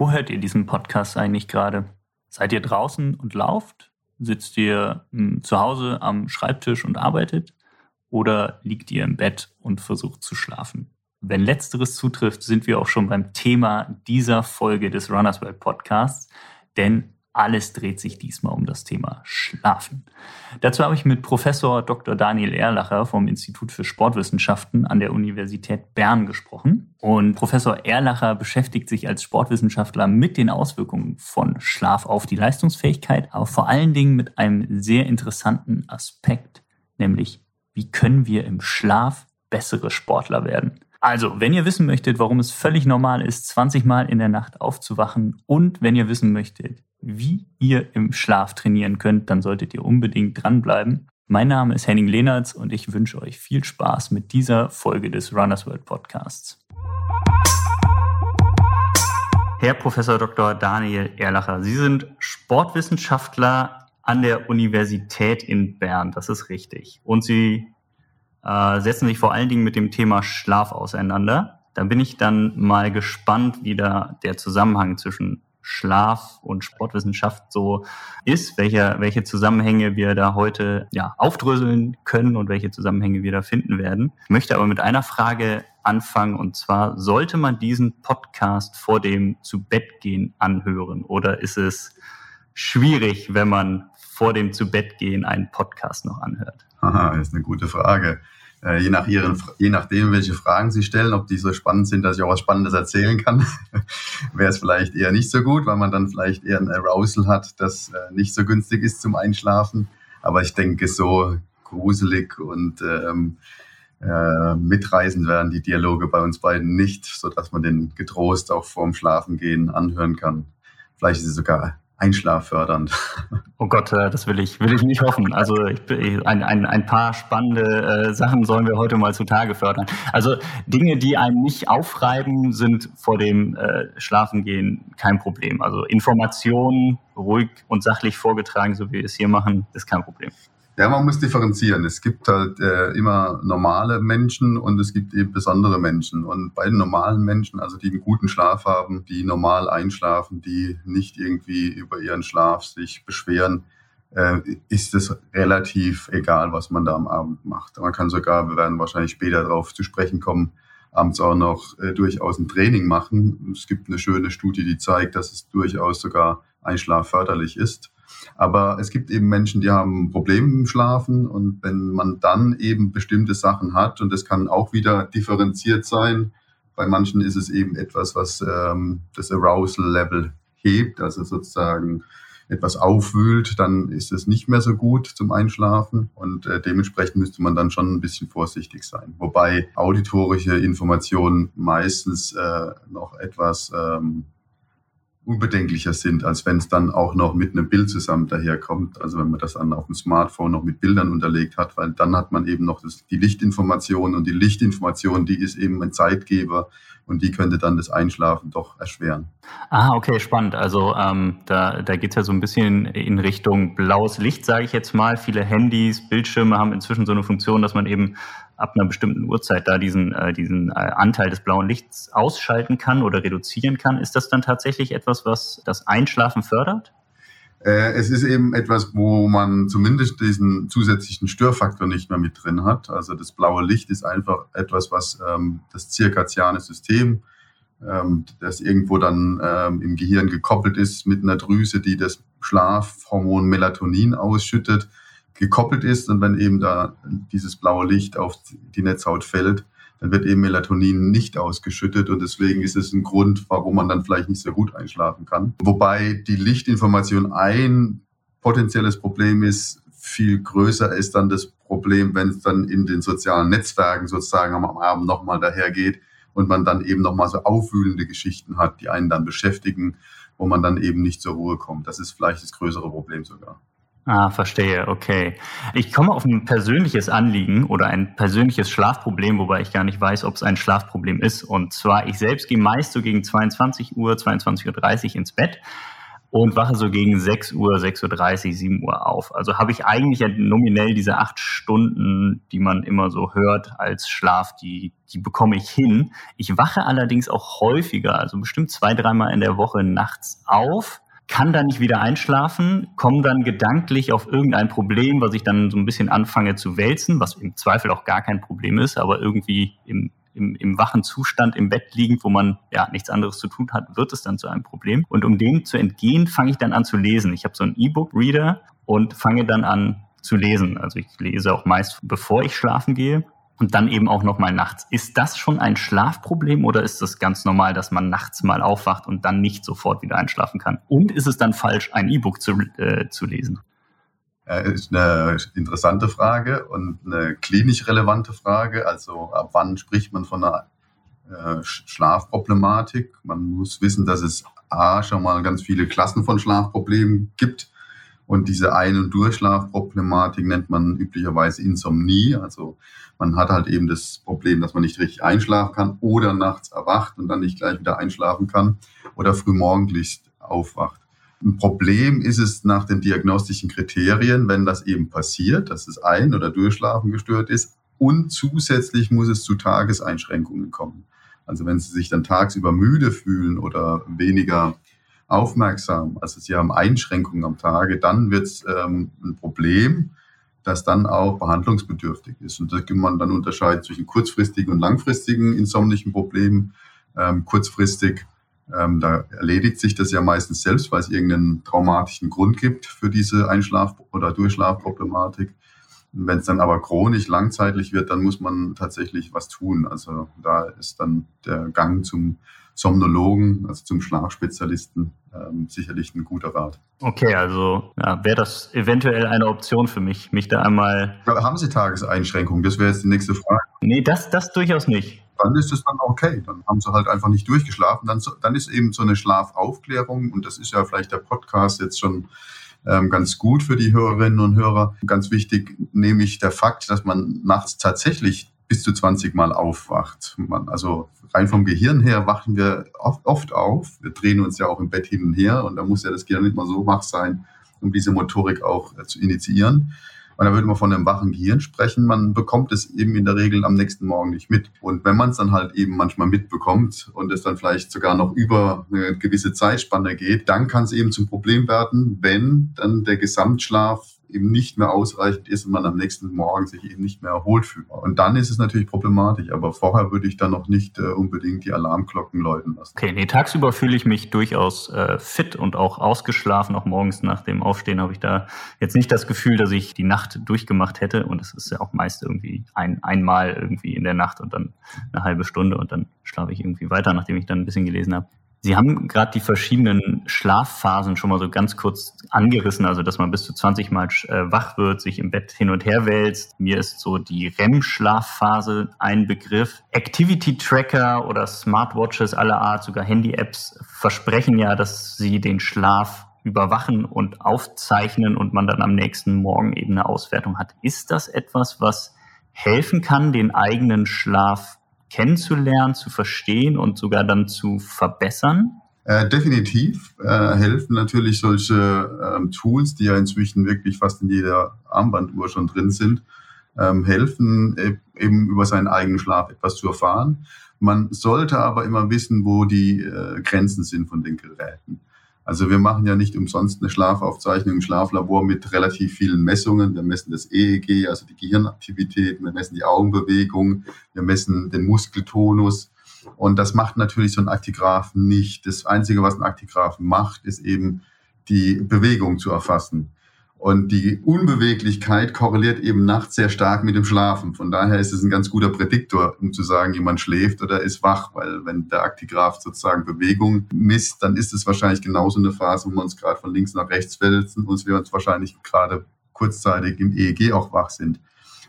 Wo hört ihr diesen Podcast eigentlich gerade? Seid ihr draußen und lauft? Sitzt ihr hm, zu Hause am Schreibtisch und arbeitet? Oder liegt ihr im Bett und versucht zu schlafen? Wenn letzteres zutrifft, sind wir auch schon beim Thema dieser Folge des Runners World Podcasts, denn alles dreht sich diesmal um das Thema Schlafen. Dazu habe ich mit Professor Dr. Daniel Erlacher vom Institut für Sportwissenschaften an der Universität Bern gesprochen. Und Professor Erlacher beschäftigt sich als Sportwissenschaftler mit den Auswirkungen von Schlaf auf die Leistungsfähigkeit, aber vor allen Dingen mit einem sehr interessanten Aspekt, nämlich wie können wir im Schlaf bessere Sportler werden. Also, wenn ihr wissen möchtet, warum es völlig normal ist, 20 Mal in der Nacht aufzuwachen und wenn ihr wissen möchtet, wie ihr im Schlaf trainieren könnt, dann solltet ihr unbedingt dranbleiben. Mein Name ist Henning Lehnertz und ich wünsche euch viel Spaß mit dieser Folge des Runners World Podcasts. Herr Professor Dr. Daniel Erlacher, Sie sind Sportwissenschaftler an der Universität in Bern, das ist richtig. Und Sie äh, setzen sich vor allen Dingen mit dem Thema Schlaf auseinander. Da bin ich dann mal gespannt, wie da der Zusammenhang zwischen Schlaf und Sportwissenschaft so ist, welche, welche Zusammenhänge wir da heute ja, aufdröseln können und welche Zusammenhänge wir da finden werden. Ich möchte aber mit einer Frage anfangen und zwar, sollte man diesen Podcast vor dem zu Bett gehen anhören oder ist es schwierig, wenn man vor dem zu Bett gehen einen Podcast noch anhört? Aha, ist eine gute Frage äh, je, nach ihren, je nachdem, welche Fragen Sie stellen, ob die so spannend sind, dass ich auch was Spannendes erzählen kann, wäre es vielleicht eher nicht so gut, weil man dann vielleicht eher ein Arousal hat, das äh, nicht so günstig ist zum Einschlafen. Aber ich denke, so gruselig und ähm, äh, mitreißend werden die Dialoge bei uns beiden nicht, sodass man den getrost auch vorm Schlafengehen anhören kann. Vielleicht ist es sogar einschlaffördernd. Oh Gott, äh, das will ich, will ich nicht hoffen. Also ich, ein, ein, ein paar spannende äh, Sachen sollen wir heute mal zutage fördern. Also Dinge, die einen nicht aufreiben, sind vor dem äh, Schlafengehen kein Problem. Also Informationen ruhig und sachlich vorgetragen, so wie wir es hier machen, ist kein Problem. Ja, man muss differenzieren. Es gibt halt äh, immer normale Menschen und es gibt eben besondere Menschen. Und bei den normalen Menschen, also die einen guten Schlaf haben, die normal einschlafen, die nicht irgendwie über ihren Schlaf sich beschweren, äh, ist es relativ egal, was man da am Abend macht. Man kann sogar, wir werden wahrscheinlich später darauf zu sprechen kommen, abends auch noch äh, durchaus ein Training machen. Es gibt eine schöne Studie, die zeigt, dass es durchaus sogar einschlafförderlich ist. Aber es gibt eben Menschen, die haben Probleme im Schlafen und wenn man dann eben bestimmte Sachen hat und das kann auch wieder differenziert sein, bei manchen ist es eben etwas, was ähm, das Arousal-Level hebt, also sozusagen etwas aufwühlt, dann ist es nicht mehr so gut zum Einschlafen und äh, dementsprechend müsste man dann schon ein bisschen vorsichtig sein. Wobei auditorische Informationen meistens äh, noch etwas ähm, unbedenklicher sind, als wenn es dann auch noch mit einem Bild zusammen daherkommt. Also wenn man das dann auf dem Smartphone noch mit Bildern unterlegt hat, weil dann hat man eben noch das, die Lichtinformation und die Lichtinformation, die ist eben ein Zeitgeber und die könnte dann das Einschlafen doch erschweren. Ah, okay, spannend. Also ähm, da, da geht es ja so ein bisschen in Richtung blaues Licht, sage ich jetzt mal. Viele Handys, Bildschirme haben inzwischen so eine Funktion, dass man eben ab einer bestimmten Uhrzeit da diesen, äh, diesen äh, Anteil des blauen Lichts ausschalten kann oder reduzieren kann. Ist das dann tatsächlich etwas, was das Einschlafen fördert? Äh, es ist eben etwas, wo man zumindest diesen zusätzlichen Störfaktor nicht mehr mit drin hat. Also das blaue Licht ist einfach etwas, was ähm, das zirkadiane System, ähm, das irgendwo dann ähm, im Gehirn gekoppelt ist mit einer Drüse, die das Schlafhormon Melatonin ausschüttet, gekoppelt ist und wenn eben da dieses blaue Licht auf die Netzhaut fällt, dann wird eben Melatonin nicht ausgeschüttet und deswegen ist es ein Grund, warum man dann vielleicht nicht so gut einschlafen kann. Wobei die Lichtinformation ein potenzielles Problem ist, viel größer ist dann das Problem, wenn es dann in den sozialen Netzwerken sozusagen am Abend nochmal dahergeht und man dann eben nochmal so aufwühlende Geschichten hat, die einen dann beschäftigen, wo man dann eben nicht zur Ruhe kommt. Das ist vielleicht das größere Problem sogar. Ah, verstehe, okay. Ich komme auf ein persönliches Anliegen oder ein persönliches Schlafproblem, wobei ich gar nicht weiß, ob es ein Schlafproblem ist. Und zwar, ich selbst gehe meist so gegen 22 Uhr, 22.30 Uhr ins Bett. und wache so gegen 6 Uhr, 6.30 Uhr, 7 Uhr auf. Also habe ich eigentlich nominell diese acht Stunden, die man immer so hört als Schlaf, die, die bekomme ich hin. Ich wache allerdings auch häufiger, also bestimmt zwei, dreimal in der Woche nachts auf kann dann nicht wieder einschlafen, komme dann gedanklich auf irgendein Problem, was ich dann so ein bisschen anfange zu wälzen, was im Zweifel auch gar kein Problem ist, aber irgendwie im, im, im wachen Zustand im Bett liegend, wo man ja nichts anderes zu tun hat, wird es dann zu einem Problem. Und um dem zu entgehen, fange ich dann an zu lesen. Ich habe so einen E-Book-Reader und fange dann an zu lesen. Also ich lese auch meist, bevor ich schlafen gehe und dann eben auch noch mal nachts. Ist das schon ein Schlafproblem oder ist das ganz normal, dass man nachts mal aufwacht und dann nicht sofort wieder einschlafen kann? Und ist es dann falsch, ein E-Book zu, äh, zu lesen? Ist eine interessante Frage und eine klinisch relevante Frage. Also ab wann spricht man von einer äh, Schlafproblematik? Man muss wissen, dass es A schon mal ganz viele Klassen von Schlafproblemen gibt. Und diese Ein- und Durchschlafproblematik nennt man üblicherweise Insomnie. Also man hat halt eben das Problem, dass man nicht richtig einschlafen kann oder nachts erwacht und dann nicht gleich wieder einschlafen kann oder frühmorgendlich aufwacht. Ein Problem ist es nach den diagnostischen Kriterien, wenn das eben passiert, dass das Ein- oder Durchschlafen gestört ist und zusätzlich muss es zu Tageseinschränkungen kommen. Also wenn Sie sich dann tagsüber müde fühlen oder weniger aufmerksam, also Sie haben Einschränkungen am Tage, dann wird es ähm, ein Problem das dann auch behandlungsbedürftig ist. Und da kann man dann unterscheiden zwischen kurzfristigen und langfristigen insomnischen Problemen. Ähm, kurzfristig, ähm, da erledigt sich das ja meistens selbst, weil es irgendeinen traumatischen Grund gibt für diese Einschlaf- oder Durchschlafproblematik. Wenn es dann aber chronisch langzeitlich wird, dann muss man tatsächlich was tun. Also da ist dann der Gang zum Somnologen, also zum Schlafspezialisten, ähm, sicherlich ein guter Rat. Okay, also ja, wäre das eventuell eine Option für mich, mich da einmal. Haben Sie Tageseinschränkungen? Das wäre jetzt die nächste Frage. Nee, das, das durchaus nicht. Dann ist es dann okay. Dann haben sie halt einfach nicht durchgeschlafen. Dann, dann ist eben so eine Schlafaufklärung, und das ist ja vielleicht der Podcast jetzt schon ähm, ganz gut für die Hörerinnen und Hörer. Ganz wichtig, nämlich der Fakt, dass man nachts tatsächlich bis zu 20 Mal aufwacht. Man, also rein vom Gehirn her wachen wir oft auf. Wir drehen uns ja auch im Bett hin und her und da muss ja das Gehirn nicht mal so wach sein, um diese Motorik auch äh, zu initiieren. Und da würde man von einem wachen Gehirn sprechen. Man bekommt es eben in der Regel am nächsten Morgen nicht mit. Und wenn man es dann halt eben manchmal mitbekommt und es dann vielleicht sogar noch über eine gewisse Zeitspanne geht, dann kann es eben zum Problem werden, wenn dann der Gesamtschlaf eben nicht mehr ausreichend ist und man am nächsten Morgen sich eben nicht mehr erholt fühlt. Und dann ist es natürlich problematisch, aber vorher würde ich dann noch nicht äh, unbedingt die Alarmglocken läuten lassen. Okay, nee, tagsüber fühle ich mich durchaus äh, fit und auch ausgeschlafen. Auch morgens nach dem Aufstehen habe ich da jetzt nicht das Gefühl, dass ich die Nacht durchgemacht hätte. Und es ist ja auch meist irgendwie ein, einmal irgendwie in der Nacht und dann eine halbe Stunde und dann schlafe ich irgendwie weiter, nachdem ich dann ein bisschen gelesen habe. Sie haben gerade die verschiedenen Schlafphasen schon mal so ganz kurz angerissen, also dass man bis zu 20 Mal äh, wach wird, sich im Bett hin und her wälzt. Mir ist so die REM-Schlafphase ein Begriff. Activity Tracker oder Smartwatches aller Art, sogar Handy-Apps versprechen ja, dass sie den Schlaf überwachen und aufzeichnen und man dann am nächsten Morgen eben eine Auswertung hat. Ist das etwas, was helfen kann, den eigenen Schlaf kennenzulernen, zu verstehen und sogar dann zu verbessern? Äh, definitiv äh, helfen natürlich solche ähm, Tools, die ja inzwischen wirklich fast in jeder Armbanduhr schon drin sind, ähm, helfen e eben über seinen eigenen Schlaf etwas zu erfahren. Man sollte aber immer wissen, wo die äh, Grenzen sind von den Geräten. Also wir machen ja nicht umsonst eine Schlafaufzeichnung im Schlaflabor mit relativ vielen Messungen. Wir messen das EEG, also die Gehirnaktivität, wir messen die Augenbewegung, wir messen den Muskeltonus. Und das macht natürlich so ein Aktigraph nicht. Das Einzige, was ein Aktigraph macht, ist eben die Bewegung zu erfassen. Und die Unbeweglichkeit korreliert eben nachts sehr stark mit dem Schlafen. Von daher ist es ein ganz guter Prädiktor, um zu sagen, jemand schläft oder ist wach, weil wenn der Aktigraph sozusagen Bewegung misst, dann ist es wahrscheinlich genauso eine Phase, wo wir uns gerade von links nach rechts wälzen und wir uns wahrscheinlich gerade kurzzeitig im EEG auch wach sind.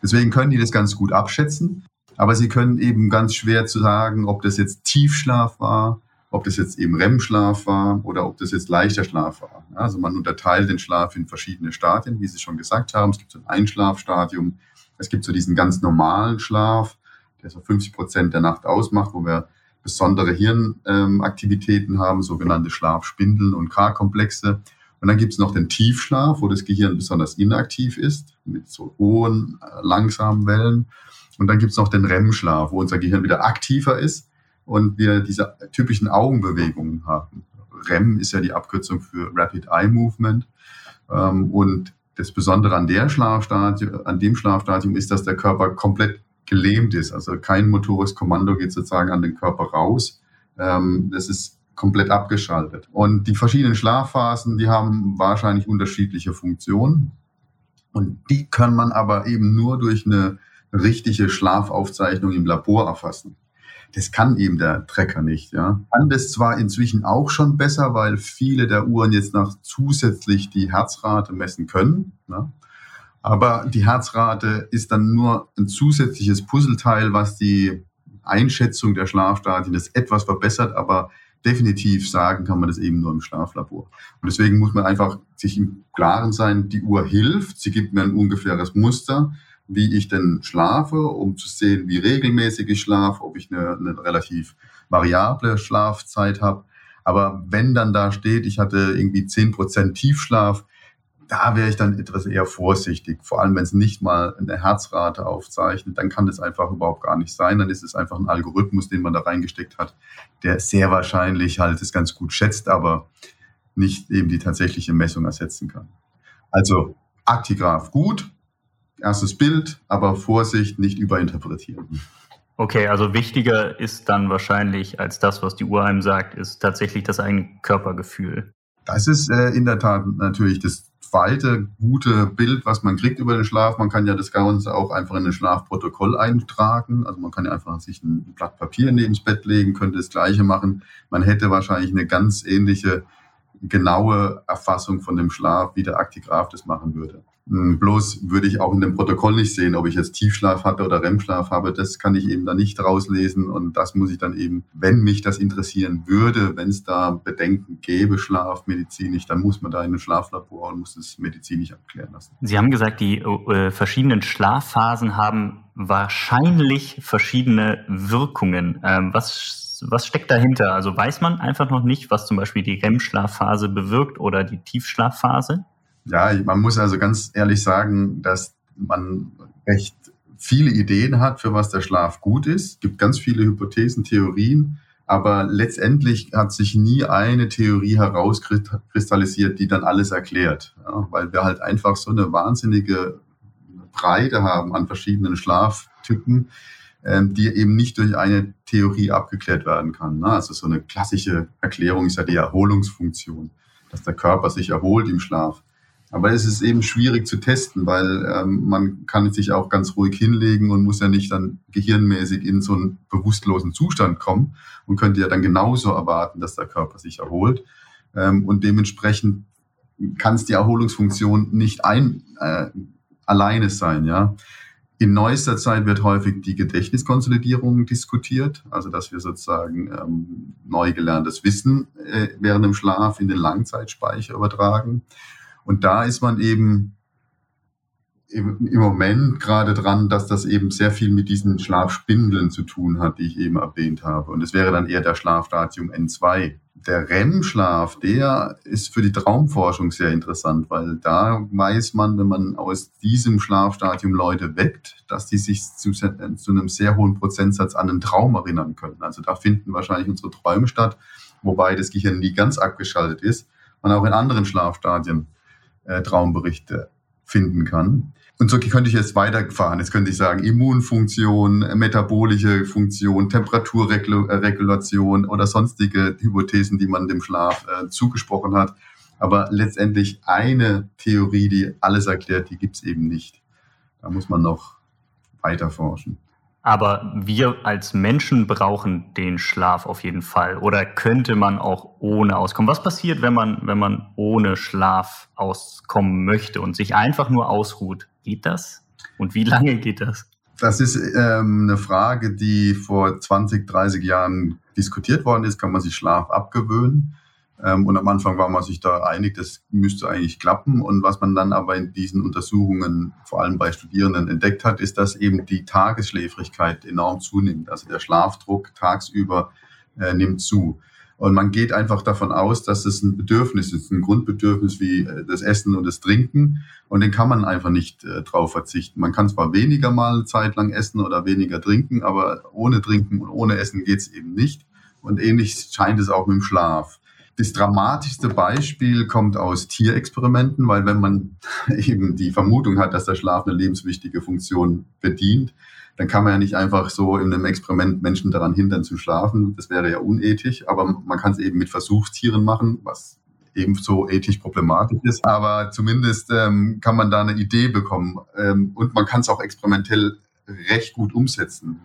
Deswegen können die das ganz gut abschätzen, aber sie können eben ganz schwer zu sagen, ob das jetzt Tiefschlaf war ob das jetzt eben REM-Schlaf war oder ob das jetzt leichter Schlaf war. Also man unterteilt den Schlaf in verschiedene Stadien, wie Sie schon gesagt haben. Es gibt so ein Einschlafstadium, es gibt so diesen ganz normalen Schlaf, der so 50 Prozent der Nacht ausmacht, wo wir besondere Hirnaktivitäten ähm, haben, sogenannte Schlafspindeln und K-Komplexe. Und dann gibt es noch den Tiefschlaf, wo das Gehirn besonders inaktiv ist, mit so hohen, äh, langsamen Wellen. Und dann gibt es noch den REM-Schlaf, wo unser Gehirn wieder aktiver ist und wir diese typischen Augenbewegungen haben. REM ist ja die Abkürzung für Rapid Eye Movement. Ähm, und das Besondere an, der an dem Schlafstadium ist, dass der Körper komplett gelähmt ist. Also kein motorisches Kommando geht sozusagen an den Körper raus. Ähm, das ist komplett abgeschaltet. Und die verschiedenen Schlafphasen, die haben wahrscheinlich unterschiedliche Funktionen. Und die kann man aber eben nur durch eine richtige Schlafaufzeichnung im Labor erfassen. Das kann eben der Trecker nicht. Ja. Kann das zwar inzwischen auch schon besser, weil viele der Uhren jetzt noch zusätzlich die Herzrate messen können. Ne? Aber die Herzrate ist dann nur ein zusätzliches Puzzleteil, was die Einschätzung der Schlafstadien das etwas verbessert, aber definitiv sagen kann man das eben nur im Schlaflabor. Und deswegen muss man einfach sich im Klaren sein, die Uhr hilft, sie gibt mir ein ungefähres Muster, wie ich denn schlafe, um zu sehen, wie regelmäßig ich schlafe, ob ich eine, eine relativ variable Schlafzeit habe. Aber wenn dann da steht, ich hatte irgendwie zehn Prozent Tiefschlaf, da wäre ich dann etwas eher vorsichtig. Vor allem, wenn es nicht mal eine Herzrate aufzeichnet, dann kann das einfach überhaupt gar nicht sein. Dann ist es einfach ein Algorithmus, den man da reingesteckt hat, der sehr wahrscheinlich halt es ganz gut schätzt, aber nicht eben die tatsächliche Messung ersetzen kann. Also Aktigraph gut, erstes Bild, aber Vorsicht, nicht überinterpretieren. Okay, also wichtiger ist dann wahrscheinlich als das, was die Uhr einem sagt, ist tatsächlich das eigene Körpergefühl. Das ist äh, in der Tat natürlich das zweite gute Bild, was man kriegt über den Schlaf. Man kann ja das Ganze auch einfach in ein Schlafprotokoll eintragen. Also man kann ja einfach sich ein Blatt Papier neben das Bett legen, könnte das Gleiche machen. Man hätte wahrscheinlich eine ganz ähnliche genaue Erfassung von dem Schlaf, wie der Aktigraph das machen würde. Hm, bloß würde ich auch in dem Protokoll nicht sehen, ob ich jetzt Tiefschlaf hatte oder REM-Schlaf habe. Das kann ich eben da nicht rauslesen und das muss ich dann eben, wenn mich das interessieren würde, wenn es da Bedenken gäbe, schlafmedizinisch, dann muss man da in ein Schlaflabor und muss es medizinisch abklären lassen. Sie haben gesagt, die äh, verschiedenen Schlafphasen haben wahrscheinlich verschiedene Wirkungen. Ähm, was, was steckt dahinter? Also weiß man einfach noch nicht, was zum Beispiel die REM-Schlafphase bewirkt oder die Tiefschlafphase? Ja, man muss also ganz ehrlich sagen, dass man recht viele Ideen hat, für was der Schlaf gut ist. Es gibt ganz viele Hypothesen, Theorien, aber letztendlich hat sich nie eine Theorie herauskristallisiert, die dann alles erklärt, ja, weil wir halt einfach so eine wahnsinnige Breite haben an verschiedenen Schlaftypen, ähm, die eben nicht durch eine Theorie abgeklärt werden kann. Ne? Also so eine klassische Erklärung ist ja die Erholungsfunktion, dass der Körper sich erholt im Schlaf. Aber es ist eben schwierig zu testen, weil ähm, man kann sich auch ganz ruhig hinlegen und muss ja nicht dann gehirnmäßig in so einen bewusstlosen Zustand kommen und könnte ja dann genauso erwarten, dass der Körper sich erholt. Ähm, und dementsprechend kann es die Erholungsfunktion nicht ein, äh, alleine sein, ja. In neuester Zeit wird häufig die Gedächtniskonsolidierung diskutiert, also dass wir sozusagen ähm, neu gelerntes Wissen äh, während dem Schlaf in den Langzeitspeicher übertragen. Und da ist man eben im, im Moment gerade dran, dass das eben sehr viel mit diesen Schlafspindeln zu tun hat, die ich eben erwähnt habe. Und es wäre dann eher der Schlafstadium N2. Der REM-Schlaf, der ist für die Traumforschung sehr interessant, weil da weiß man, wenn man aus diesem Schlafstadium Leute weckt, dass die sich zu, zu einem sehr hohen Prozentsatz an einen Traum erinnern können. Also da finden wahrscheinlich unsere Träume statt, wobei das Gehirn nie ganz abgeschaltet ist. Und auch in anderen Schlafstadien äh, Traumberichte finden kann. Und so könnte ich jetzt weiterfahren. Jetzt könnte ich sagen, Immunfunktion, äh, metabolische Funktion, Temperaturregulation oder sonstige Hypothesen, die man dem Schlaf äh, zugesprochen hat. Aber letztendlich eine Theorie, die alles erklärt, die gibt es eben nicht. Da muss man noch weiter forschen. Aber wir als Menschen brauchen den Schlaf auf jeden Fall. Oder könnte man auch ohne auskommen? Was passiert, wenn man, wenn man ohne Schlaf auskommen möchte und sich einfach nur ausruht? Geht das? Und wie lange geht das? Das ist ähm, eine Frage, die vor 20, 30 Jahren diskutiert worden ist. Kann man sich Schlaf abgewöhnen? Ähm, und am Anfang war man sich da einig, das müsste eigentlich klappen. Und was man dann aber in diesen Untersuchungen, vor allem bei Studierenden, entdeckt hat, ist, dass eben die Tagesschläfrigkeit enorm zunimmt. Also der Schlafdruck tagsüber äh, nimmt zu. Und man geht einfach davon aus, dass es ein Bedürfnis ist, ein Grundbedürfnis wie äh, das Essen und das Trinken. Und den kann man einfach nicht äh, drauf verzichten. Man kann zwar weniger mal eine Zeit lang essen oder weniger trinken, aber ohne Trinken und ohne Essen geht's eben nicht. Und ähnlich scheint es auch mit dem Schlaf. Das dramatischste Beispiel kommt aus Tierexperimenten, weil wenn man eben die Vermutung hat, dass der Schlaf eine lebenswichtige Funktion bedient, dann kann man ja nicht einfach so in einem Experiment Menschen daran hindern zu schlafen. Das wäre ja unethisch, aber man kann es eben mit Versuchstieren machen, was ebenso ethisch problematisch ist. Aber zumindest ähm, kann man da eine Idee bekommen ähm, und man kann es auch experimentell recht gut umsetzen.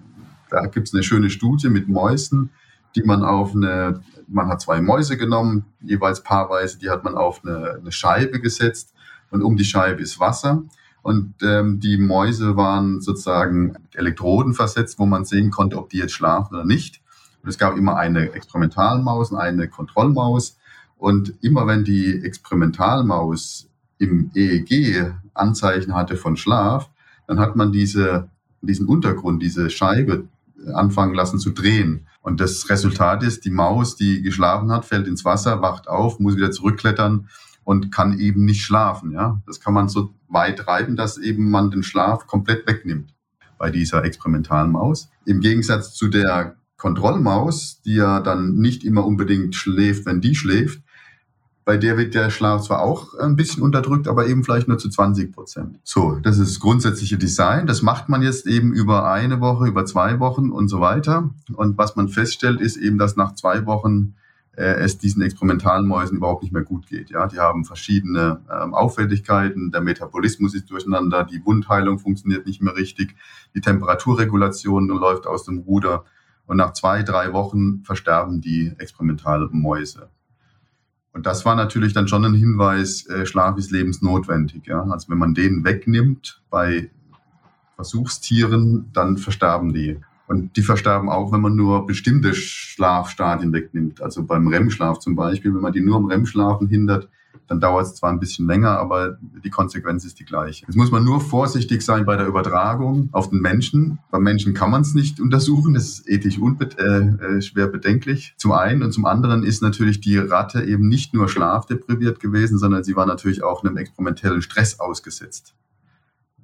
Da gibt es eine schöne Studie mit Mäusen, die man auf eine, man hat zwei Mäuse genommen, jeweils paarweise, die hat man auf eine, eine Scheibe gesetzt und um die Scheibe ist Wasser. Und ähm, die Mäuse waren sozusagen Elektroden versetzt, wo man sehen konnte, ob die jetzt schlafen oder nicht. Und es gab immer eine Experimentalmaus und eine Kontrollmaus. Und immer wenn die Experimentalmaus im EEG Anzeichen hatte von Schlaf, dann hat man diese, diesen Untergrund, diese Scheibe anfangen lassen zu drehen. Und das Resultat ist, die Maus, die geschlafen hat, fällt ins Wasser, wacht auf, muss wieder zurückklettern und kann eben nicht schlafen. Ja, das kann man so weit treiben, dass eben man den Schlaf komplett wegnimmt bei dieser experimentalen Maus. Im Gegensatz zu der Kontrollmaus, die ja dann nicht immer unbedingt schläft, wenn die schläft, bei der wird der Schlaf zwar auch ein bisschen unterdrückt, aber eben vielleicht nur zu 20 Prozent. So, das ist das grundsätzliche Design. Das macht man jetzt eben über eine Woche, über zwei Wochen und so weiter. Und was man feststellt, ist eben, dass nach zwei Wochen äh, es diesen experimentalen Mäusen überhaupt nicht mehr gut geht. Ja, die haben verschiedene ähm, Auffälligkeiten, der Metabolismus ist durcheinander, die Wundheilung funktioniert nicht mehr richtig, die Temperaturregulation läuft aus dem Ruder und nach zwei, drei Wochen versterben die experimentalen Mäuse. Und das war natürlich dann schon ein Hinweis, äh, Schlaf ist lebensnotwendig. Ja? Also wenn man den wegnimmt bei Versuchstieren, dann versterben die. Und die versterben auch, wenn man nur bestimmte Schlafstadien wegnimmt. Also beim REM-Schlaf zum Beispiel, wenn man die nur im REM-Schlafen hindert, dann dauert es zwar ein bisschen länger, aber die Konsequenz ist die gleiche. Jetzt muss man nur vorsichtig sein bei der Übertragung auf den Menschen. Beim Menschen kann man es nicht untersuchen, das ist ethisch äh, äh, schwer bedenklich. Zum einen und zum anderen ist natürlich die Ratte eben nicht nur schlafdepriviert gewesen, sondern sie war natürlich auch einem experimentellen Stress ausgesetzt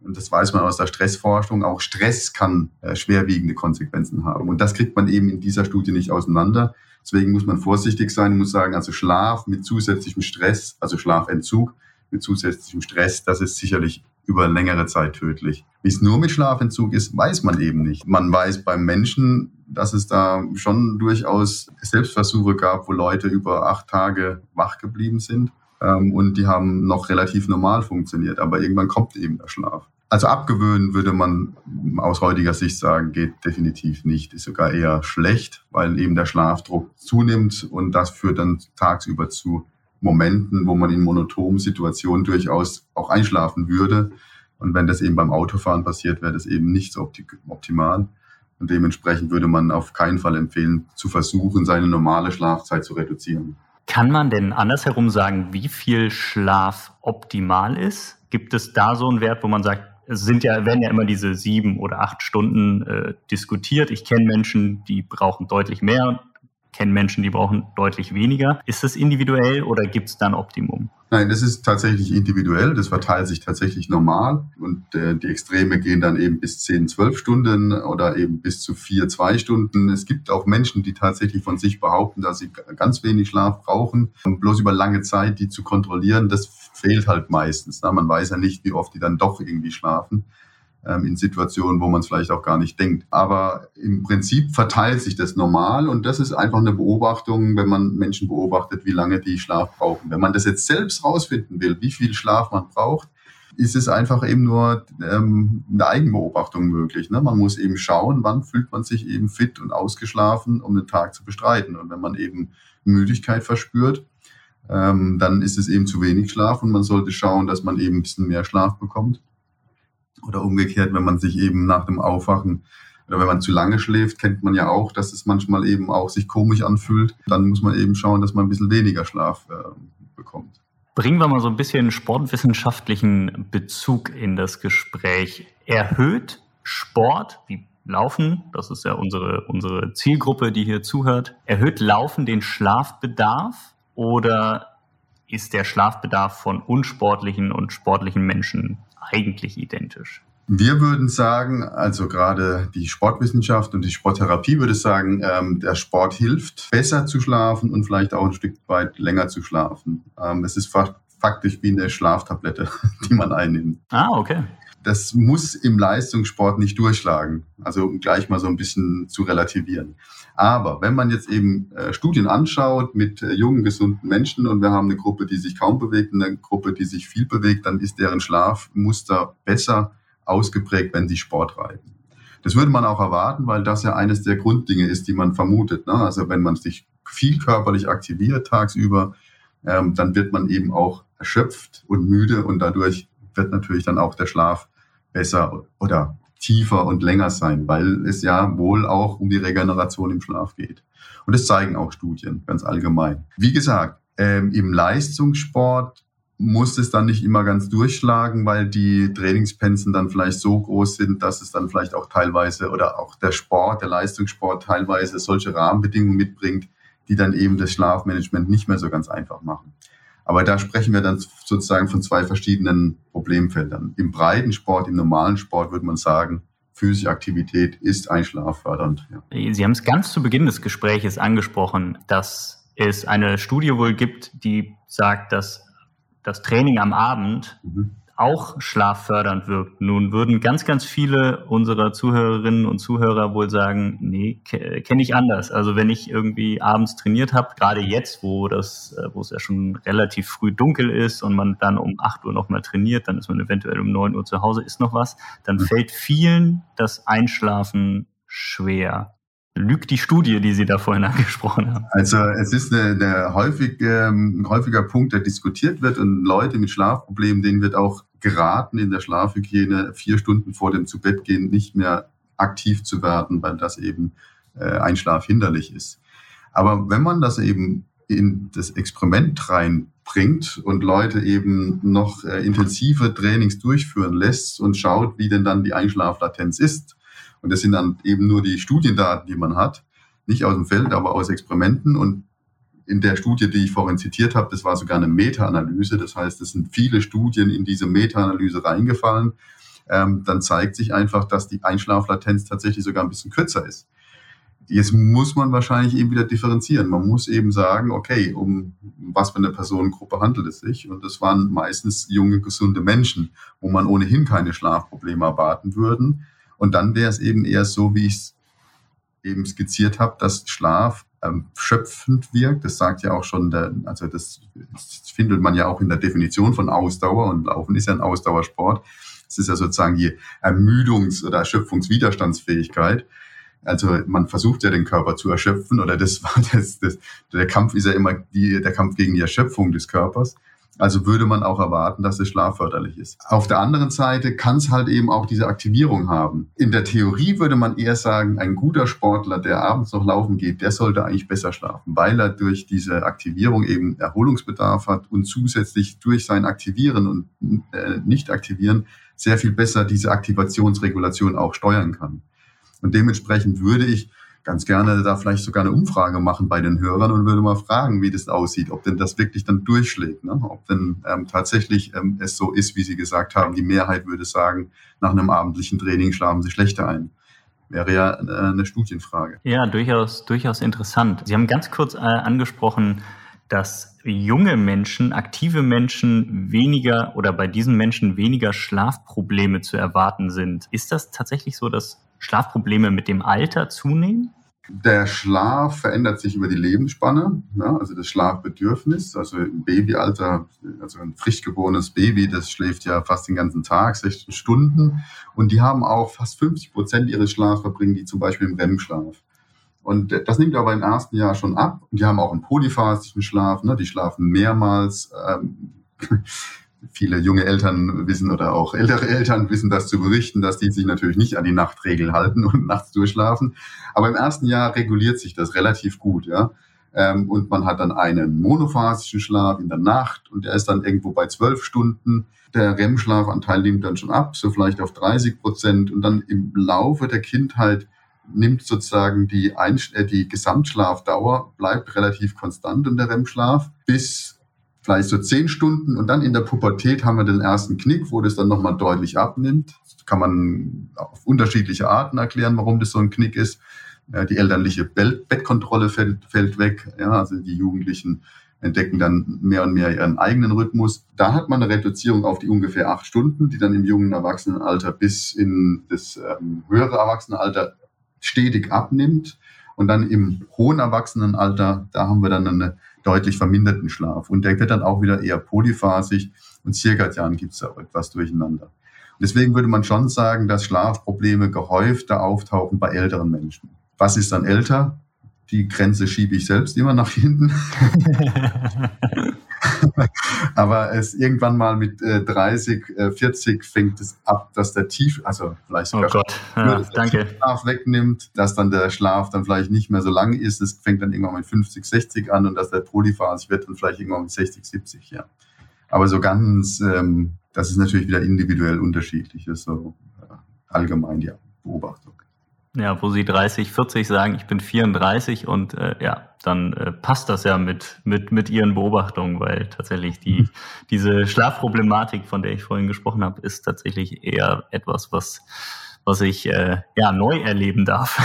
und das weiß man aus der Stressforschung, auch Stress kann äh, schwerwiegende Konsequenzen haben. Und das kriegt man eben in dieser Studie nicht auseinander. Deswegen muss man vorsichtig sein, muss sagen, also Schlaf mit zusätzlichem Stress, also Schlafentzug mit zusätzlichem Stress, das ist sicherlich über längere Zeit tödlich. Wie es nur mit Schlafentzug ist, weiß man eben nicht. Man weiß beim Menschen, dass es da schon durchaus Selbstversuche gab, wo Leute über acht Tage wach geblieben sind ähm, und die haben noch relativ normal funktioniert, aber irgendwann kommt eben der Schlaf. Also abgewöhnen würde man aus heutiger Sicht sagen, geht definitiv nicht, ist sogar eher schlecht, weil eben der Schlafdruck zunimmt und das führt dann tagsüber zu Momenten, wo man in monotonen Situationen durchaus auch einschlafen würde. Und wenn das eben beim Autofahren passiert, wäre das eben nicht so optimal. Und dementsprechend würde man auf keinen Fall empfehlen, zu versuchen, seine normale Schlafzeit zu reduzieren. Kann man denn andersherum sagen, wie viel Schlaf optimal ist? Gibt es da so einen Wert, wo man sagt, es sind ja, werden ja immer diese sieben oder acht Stunden äh, diskutiert. Ich kenne Menschen, die brauchen deutlich mehr, kenne Menschen, die brauchen deutlich weniger. Ist das individuell oder gibt es da ein Optimum? Nein, das ist tatsächlich individuell. Das verteilt sich tatsächlich normal. Und äh, die Extreme gehen dann eben bis 10, 12 Stunden oder eben bis zu 4, 2 Stunden. Es gibt auch Menschen, die tatsächlich von sich behaupten, dass sie ganz wenig Schlaf brauchen. Und bloß über lange Zeit die zu kontrollieren, das fehlt halt meistens. Na, man weiß ja nicht, wie oft die dann doch irgendwie schlafen in Situationen, wo man es vielleicht auch gar nicht denkt. Aber im Prinzip verteilt sich das normal und das ist einfach eine Beobachtung, wenn man Menschen beobachtet, wie lange die Schlaf brauchen. Wenn man das jetzt selbst rausfinden will, wie viel Schlaf man braucht, ist es einfach eben nur ähm, eine Eigenbeobachtung möglich. Ne? Man muss eben schauen, wann fühlt man sich eben fit und ausgeschlafen, um den Tag zu bestreiten. Und wenn man eben Müdigkeit verspürt, ähm, dann ist es eben zu wenig Schlaf und man sollte schauen, dass man eben ein bisschen mehr Schlaf bekommt. Oder umgekehrt, wenn man sich eben nach dem Aufwachen oder wenn man zu lange schläft, kennt man ja auch, dass es manchmal eben auch sich komisch anfühlt. Dann muss man eben schauen, dass man ein bisschen weniger Schlaf äh, bekommt. Bringen wir mal so ein bisschen sportwissenschaftlichen Bezug in das Gespräch. Erhöht Sport wie Laufen, das ist ja unsere, unsere Zielgruppe, die hier zuhört, erhöht Laufen den Schlafbedarf oder ist der Schlafbedarf von unsportlichen und sportlichen Menschen eigentlich identisch? Wir würden sagen, also gerade die Sportwissenschaft und die Sporttherapie würde sagen, ähm, der Sport hilft, besser zu schlafen und vielleicht auch ein Stück weit länger zu schlafen. Ähm, es ist faktisch wie eine Schlaftablette, die man einnimmt. Ah, okay. Das muss im Leistungssport nicht durchschlagen. Also gleich mal so ein bisschen zu relativieren. Aber wenn man jetzt eben äh, Studien anschaut mit äh, jungen, gesunden Menschen und wir haben eine Gruppe, die sich kaum bewegt und eine Gruppe, die sich viel bewegt, dann ist deren Schlafmuster besser ausgeprägt, wenn sie Sport treiben. Das würde man auch erwarten, weil das ja eines der Grunddinge ist, die man vermutet. Ne? Also wenn man sich viel körperlich aktiviert tagsüber, ähm, dann wird man eben auch erschöpft und müde und dadurch wird natürlich dann auch der Schlaf besser oder tiefer und länger sein, weil es ja wohl auch um die Regeneration im Schlaf geht. Und das zeigen auch Studien ganz allgemein. Wie gesagt, ähm, im Leistungssport muss es dann nicht immer ganz durchschlagen, weil die Trainingspensen dann vielleicht so groß sind, dass es dann vielleicht auch teilweise oder auch der Sport, der Leistungssport teilweise solche Rahmenbedingungen mitbringt, die dann eben das Schlafmanagement nicht mehr so ganz einfach machen. Aber da sprechen wir dann sozusagen von zwei verschiedenen Problemfeldern. Im breiten Sport, im normalen Sport würde man sagen, physische Aktivität ist einschlaffördernd. Ja. Sie haben es ganz zu Beginn des Gespräches angesprochen, dass es eine Studie wohl gibt, die sagt, dass das Training am Abend mhm auch schlaffördernd wirkt. Nun würden ganz, ganz viele unserer Zuhörerinnen und Zuhörer wohl sagen, nee, kenne ich anders. Also wenn ich irgendwie abends trainiert habe, gerade jetzt, wo das, äh, wo es ja schon relativ früh dunkel ist und man dann um 8 Uhr nochmal trainiert, dann ist man eventuell um 9 Uhr zu Hause, ist noch was, dann mhm. fällt vielen das Einschlafen schwer lügt die Studie, die Sie da vorhin angesprochen haben? Also es ist eine, eine häufig, ähm, ein häufiger Punkt, der diskutiert wird und Leute mit Schlafproblemen, denen wird auch geraten, in der Schlafhygiene vier Stunden vor dem Zubettgehen nicht mehr aktiv zu werden, weil das eben äh, Einschlaf hinderlich ist. Aber wenn man das eben in das Experiment reinbringt und Leute eben noch äh, intensive Trainings durchführen lässt und schaut, wie denn dann die Einschlaflatenz ist, und das sind dann eben nur die Studiendaten, die man hat, nicht aus dem Feld, aber aus Experimenten. Und in der Studie, die ich vorhin zitiert habe, das war sogar eine Meta-Analyse. Das heißt, es sind viele Studien in diese Meta-Analyse reingefallen. Ähm, dann zeigt sich einfach, dass die Einschlaflatenz tatsächlich sogar ein bisschen kürzer ist. Jetzt muss man wahrscheinlich eben wieder differenzieren. Man muss eben sagen, okay, um was für eine Personengruppe handelt es sich? Und das waren meistens junge, gesunde Menschen, wo man ohnehin keine Schlafprobleme erwarten würden. Und dann wäre es eben eher so, wie ich es eben skizziert habe, dass Schlaf ähm, schöpfend wirkt. Das sagt ja auch schon, der, also das, das findet man ja auch in der Definition von Ausdauer und Laufen ist ja ein Ausdauersport. Es ist ja sozusagen die Ermüdungs- oder Erschöpfungswiderstandsfähigkeit. Also man versucht ja den Körper zu erschöpfen oder das das, das der Kampf ist ja immer die, der Kampf gegen die Erschöpfung des Körpers. Also würde man auch erwarten, dass es schlafförderlich ist. Auf der anderen Seite kann es halt eben auch diese Aktivierung haben. In der Theorie würde man eher sagen, ein guter Sportler, der abends noch laufen geht, der sollte eigentlich besser schlafen, weil er durch diese Aktivierung eben Erholungsbedarf hat und zusätzlich durch sein Aktivieren und äh, Nicht-Aktivieren sehr viel besser diese Aktivationsregulation auch steuern kann. Und dementsprechend würde ich ganz gerne da vielleicht sogar eine Umfrage machen bei den Hörern und würde mal fragen, wie das aussieht, ob denn das wirklich dann durchschlägt, ne? ob denn ähm, tatsächlich ähm, es so ist, wie Sie gesagt haben, die Mehrheit würde sagen, nach einem abendlichen Training schlafen sie schlechter ein. Wäre ja äh, eine Studienfrage. Ja, durchaus, durchaus interessant. Sie haben ganz kurz äh, angesprochen, dass junge Menschen, aktive Menschen weniger oder bei diesen Menschen weniger Schlafprobleme zu erwarten sind. Ist das tatsächlich so, dass Schlafprobleme mit dem Alter zunehmen? Der Schlaf verändert sich über die Lebensspanne, ja, also das Schlafbedürfnis. Also im Babyalter, also ein frisch geborenes Baby, das schläft ja fast den ganzen Tag, 16 Stunden. Und die haben auch fast 50 Prozent ihres Schlafs verbringen die zum Beispiel im REM-Schlaf. Und das nimmt aber im ersten Jahr schon ab. Und die haben auch einen polyphasischen Schlaf, ne? die schlafen mehrmals. Ähm, viele junge Eltern wissen oder auch ältere Eltern wissen das zu berichten, dass die sich natürlich nicht an die Nachtregel halten und nachts durchschlafen. Aber im ersten Jahr reguliert sich das relativ gut, ja. Ähm, und man hat dann einen monophasischen Schlaf in der Nacht und der ist dann irgendwo bei zwölf Stunden. Der REM-Schlafanteil nimmt dann schon ab, so vielleicht auf 30 Prozent. Und dann im Laufe der Kindheit nimmt sozusagen die, Einsch äh, die Gesamtschlafdauer, bleibt relativ konstant in der REM-Schlaf bis vielleicht so zehn Stunden. Und dann in der Pubertät haben wir den ersten Knick, wo das dann nochmal deutlich abnimmt. Das kann man auf unterschiedliche Arten erklären, warum das so ein Knick ist. Die elterliche Bettkontrolle fällt, fällt weg. Ja, also die Jugendlichen entdecken dann mehr und mehr ihren eigenen Rhythmus. Da hat man eine Reduzierung auf die ungefähr acht Stunden, die dann im jungen Erwachsenenalter bis in das ähm, höhere Erwachsenenalter stetig abnimmt. Und dann im hohen Erwachsenenalter, da haben wir dann einen deutlich verminderten Schlaf. Und der wird dann auch wieder eher polyphasig und zirkadian gibt es da etwas durcheinander. Und deswegen würde man schon sagen, dass Schlafprobleme gehäufter auftauchen bei älteren Menschen. Was ist dann älter? Die Grenze schiebe ich selbst immer nach hinten. Aber es irgendwann mal mit äh, 30, äh, 40 fängt es ab, dass der Tief, also vielleicht sogar oh Gott. Ja, dass der Schlaf wegnimmt, dass dann der Schlaf dann vielleicht nicht mehr so lang ist. Es fängt dann irgendwann mit 50, 60 an und dass der polyphasig wird dann vielleicht irgendwann mit 60, 70, ja. Aber so ganz, ähm, das ist natürlich wieder individuell unterschiedlich, ist so äh, allgemein die Beobachtung. Ja, wo Sie 30, 40 sagen, ich bin 34 und äh, ja, dann äh, passt das ja mit, mit, mit Ihren Beobachtungen, weil tatsächlich die, mhm. diese Schlafproblematik, von der ich vorhin gesprochen habe, ist tatsächlich eher etwas, was, was ich äh, ja neu erleben darf.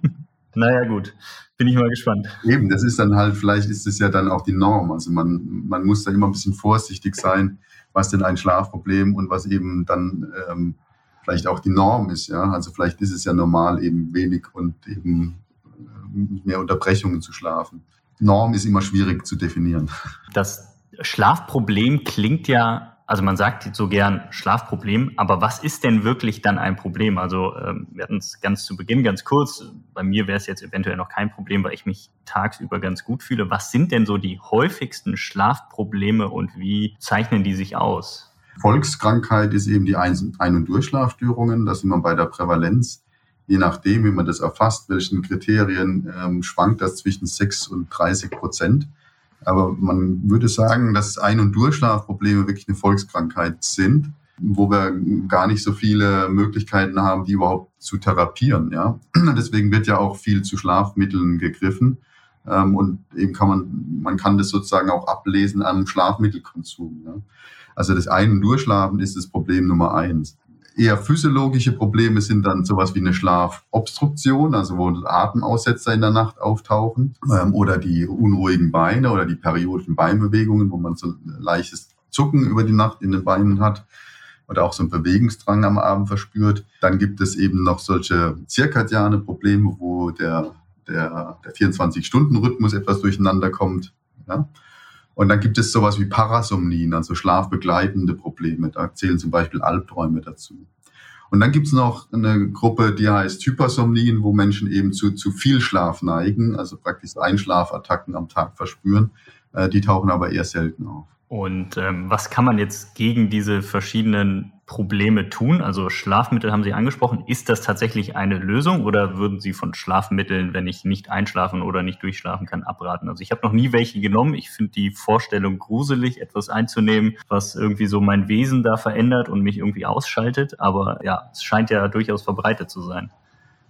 naja, gut. Bin ich mal gespannt. Eben, das ist dann halt, vielleicht ist es ja dann auch die Norm. Also man, man muss da immer ein bisschen vorsichtig sein, was denn ein Schlafproblem und was eben dann ähm, vielleicht auch die Norm ist. Ja? Also vielleicht ist es ja normal, eben wenig und eben äh, mehr Unterbrechungen zu schlafen. Norm ist immer schwierig zu definieren. Das Schlafproblem klingt ja, also man sagt so gern Schlafproblem, aber was ist denn wirklich dann ein Problem? Also ähm, wir hatten es ganz zu Beginn ganz kurz. Bei mir wäre es jetzt eventuell noch kein Problem, weil ich mich tagsüber ganz gut fühle. Was sind denn so die häufigsten Schlafprobleme und wie zeichnen die sich aus? Volkskrankheit ist eben die Ein- und Durchschlafstörungen. Da sind wir bei der Prävalenz. Je nachdem, wie man das erfasst, welchen Kriterien, ähm, schwankt das zwischen 6 und 30 Prozent. Aber man würde sagen, dass Ein- und Durchschlafprobleme wirklich eine Volkskrankheit sind, wo wir gar nicht so viele Möglichkeiten haben, die überhaupt zu therapieren. Ja? Deswegen wird ja auch viel zu Schlafmitteln gegriffen. Ähm, und eben kann man, man kann das sozusagen auch ablesen am Schlafmittelkonsum. Ja? Also das Ein- und Durchschlafen ist das Problem Nummer eins. Eher physiologische Probleme sind dann sowas wie eine Schlafobstruktion, also wo Atemaussetzer in der Nacht auftauchen ähm, oder die unruhigen Beine oder die periodischen Beinbewegungen, wo man so leichtes Zucken über die Nacht in den Beinen hat oder auch so einen Bewegungsdrang am Abend verspürt. Dann gibt es eben noch solche zirkadiane Probleme, wo der, der, der 24-Stunden-Rhythmus etwas durcheinander kommt. Ja? Und dann gibt es sowas wie Parasomnien, also schlafbegleitende Probleme. Da zählen zum Beispiel Albträume dazu. Und dann gibt es noch eine Gruppe, die heißt Hypersomnien, wo Menschen eben zu, zu viel Schlaf neigen, also praktisch Einschlafattacken am Tag verspüren. Äh, die tauchen aber eher selten auf. Und ähm, was kann man jetzt gegen diese verschiedenen Probleme tun? Also Schlafmittel haben Sie angesprochen. Ist das tatsächlich eine Lösung oder würden Sie von Schlafmitteln, wenn ich nicht einschlafen oder nicht durchschlafen kann, abraten? Also ich habe noch nie welche genommen. Ich finde die Vorstellung gruselig, etwas einzunehmen, was irgendwie so mein Wesen da verändert und mich irgendwie ausschaltet. Aber ja, es scheint ja durchaus verbreitet zu sein.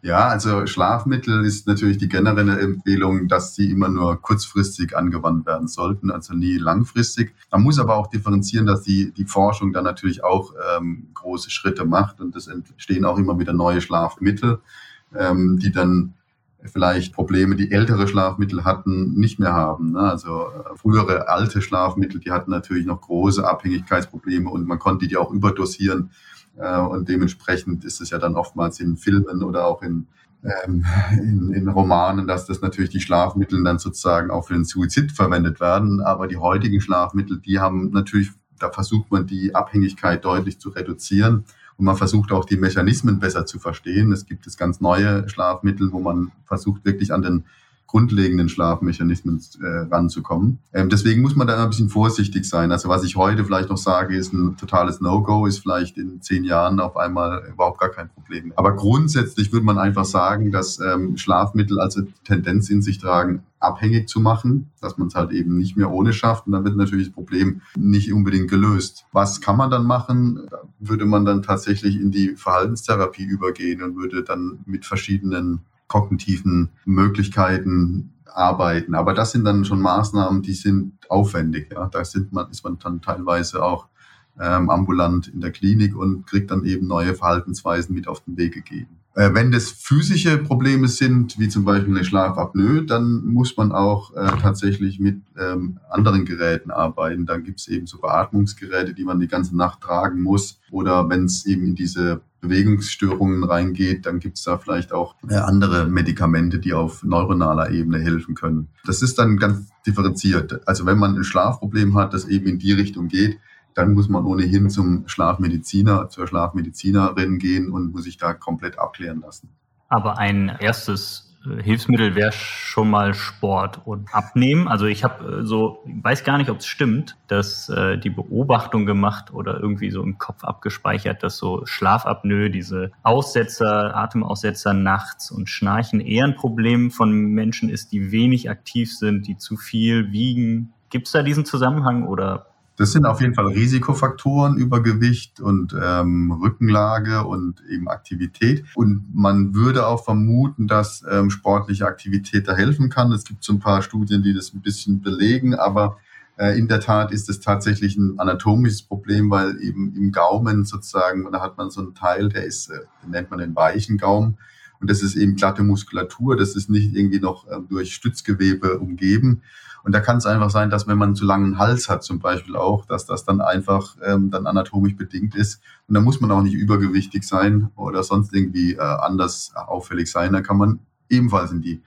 Ja, also Schlafmittel ist natürlich die generelle Empfehlung, dass sie immer nur kurzfristig angewandt werden sollten, also nie langfristig. Man muss aber auch differenzieren, dass die, die Forschung dann natürlich auch ähm, große Schritte macht und es entstehen auch immer wieder neue Schlafmittel, ähm, die dann vielleicht Probleme, die ältere Schlafmittel hatten, nicht mehr haben. Ne? Also äh, frühere alte Schlafmittel, die hatten natürlich noch große Abhängigkeitsprobleme und man konnte die auch überdosieren. Äh, und dementsprechend ist es ja dann oftmals in Filmen oder auch in, ähm, in, in Romanen, dass das natürlich die Schlafmittel dann sozusagen auch für den Suizid verwendet werden. Aber die heutigen Schlafmittel, die haben natürlich, da versucht man die Abhängigkeit deutlich zu reduzieren. Und man versucht auch die Mechanismen besser zu verstehen. Es gibt es ganz neue Schlafmittel, wo man versucht wirklich an den grundlegenden Schlafmechanismen äh, ranzukommen. Ähm, deswegen muss man da ein bisschen vorsichtig sein. Also was ich heute vielleicht noch sage, ist ein totales No-Go, ist vielleicht in zehn Jahren auf einmal überhaupt gar kein Problem. Aber grundsätzlich würde man einfach sagen, dass ähm, Schlafmittel also Tendenz in sich tragen, abhängig zu machen, dass man es halt eben nicht mehr ohne schafft und dann wird natürlich das Problem nicht unbedingt gelöst. Was kann man dann machen? Würde man dann tatsächlich in die Verhaltenstherapie übergehen und würde dann mit verschiedenen kognitiven Möglichkeiten arbeiten. Aber das sind dann schon Maßnahmen, die sind aufwendig. Ja. Da sind man, ist man dann teilweise auch ähm, ambulant in der Klinik und kriegt dann eben neue Verhaltensweisen mit auf den Weg gegeben. Äh, wenn das physische Probleme sind, wie zum Beispiel eine Schlafapnoe, dann muss man auch äh, tatsächlich mit ähm, anderen Geräten arbeiten. Dann gibt es eben so Beatmungsgeräte, die man die ganze Nacht tragen muss. Oder wenn es eben in diese Bewegungsstörungen reingeht, dann gibt es da vielleicht auch äh, andere Medikamente, die auf neuronaler Ebene helfen können. Das ist dann ganz differenziert. Also wenn man ein Schlafproblem hat, das eben in die Richtung geht, dann muss man ohnehin zum Schlafmediziner, zur Schlafmedizinerin gehen und muss sich da komplett abklären lassen. Aber ein erstes äh, Hilfsmittel wäre schon mal Sport und Abnehmen. Also ich habe äh, so, weiß gar nicht, ob es stimmt, dass äh, die Beobachtung gemacht oder irgendwie so im Kopf abgespeichert, dass so Schlafapnoe, diese Aussetzer, Atemaussetzer nachts und Schnarchen eher ein Problem von Menschen ist, die wenig aktiv sind, die zu viel wiegen. Gibt es da diesen Zusammenhang oder das sind auf jeden Fall Risikofaktoren, Übergewicht und ähm, Rückenlage und eben Aktivität. Und man würde auch vermuten, dass ähm, sportliche Aktivität da helfen kann. Es gibt so ein paar Studien, die das ein bisschen belegen, aber äh, in der Tat ist es tatsächlich ein anatomisches Problem, weil eben im Gaumen sozusagen, da hat man so einen Teil, der ist, äh, nennt man den weichen Gaumen. Und das ist eben glatte Muskulatur, das ist nicht irgendwie noch äh, durch Stützgewebe umgeben. Und da kann es einfach sein, dass wenn man zu langen Hals hat zum Beispiel auch, dass das dann einfach ähm, dann anatomisch bedingt ist. Und da muss man auch nicht übergewichtig sein oder sonst irgendwie äh, anders auffällig sein. Da kann man ebenfalls in die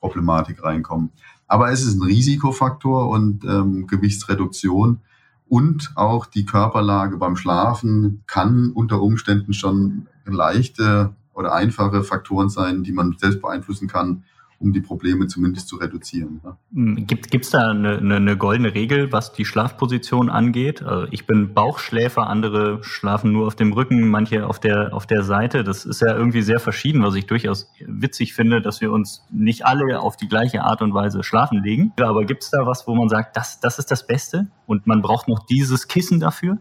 Problematik reinkommen. Aber es ist ein Risikofaktor und ähm, Gewichtsreduktion und auch die Körperlage beim Schlafen kann unter Umständen schon leichte oder einfache Faktoren sein, die man selbst beeinflussen kann, um die Probleme zumindest zu reduzieren. Hm, gibt es da eine, eine, eine, goldene Regel, was die Schlafposition angeht? Also ich bin Bauchschläfer, andere schlafen nur auf dem Rücken, manche auf der, auf der Seite. Das ist ja irgendwie sehr verschieden, was ich durchaus witzig finde, dass wir uns nicht alle auf die gleiche Art und Weise schlafen legen. Aber gibt es da was, wo man sagt, das, das ist das Beste und man braucht noch dieses Kissen dafür?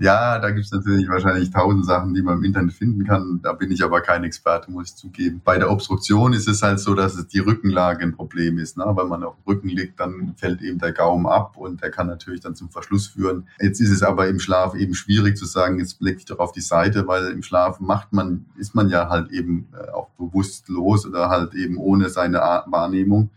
Ja, da gibt's natürlich wahrscheinlich tausend Sachen, die man im Internet finden kann. Da bin ich aber kein Experte, muss ich zugeben. Bei der Obstruktion ist es halt so, dass es die Rückenlage ein Problem ist. Ne? Wenn man auf dem Rücken liegt, dann fällt eben der Gaumen ab und der kann natürlich dann zum Verschluss führen. Jetzt ist es aber im Schlaf eben schwierig zu sagen, jetzt leg ich doch auf die Seite, weil im Schlaf macht man, ist man ja halt eben äh, auch bewusstlos oder halt eben ohne seine Wahrnehmung.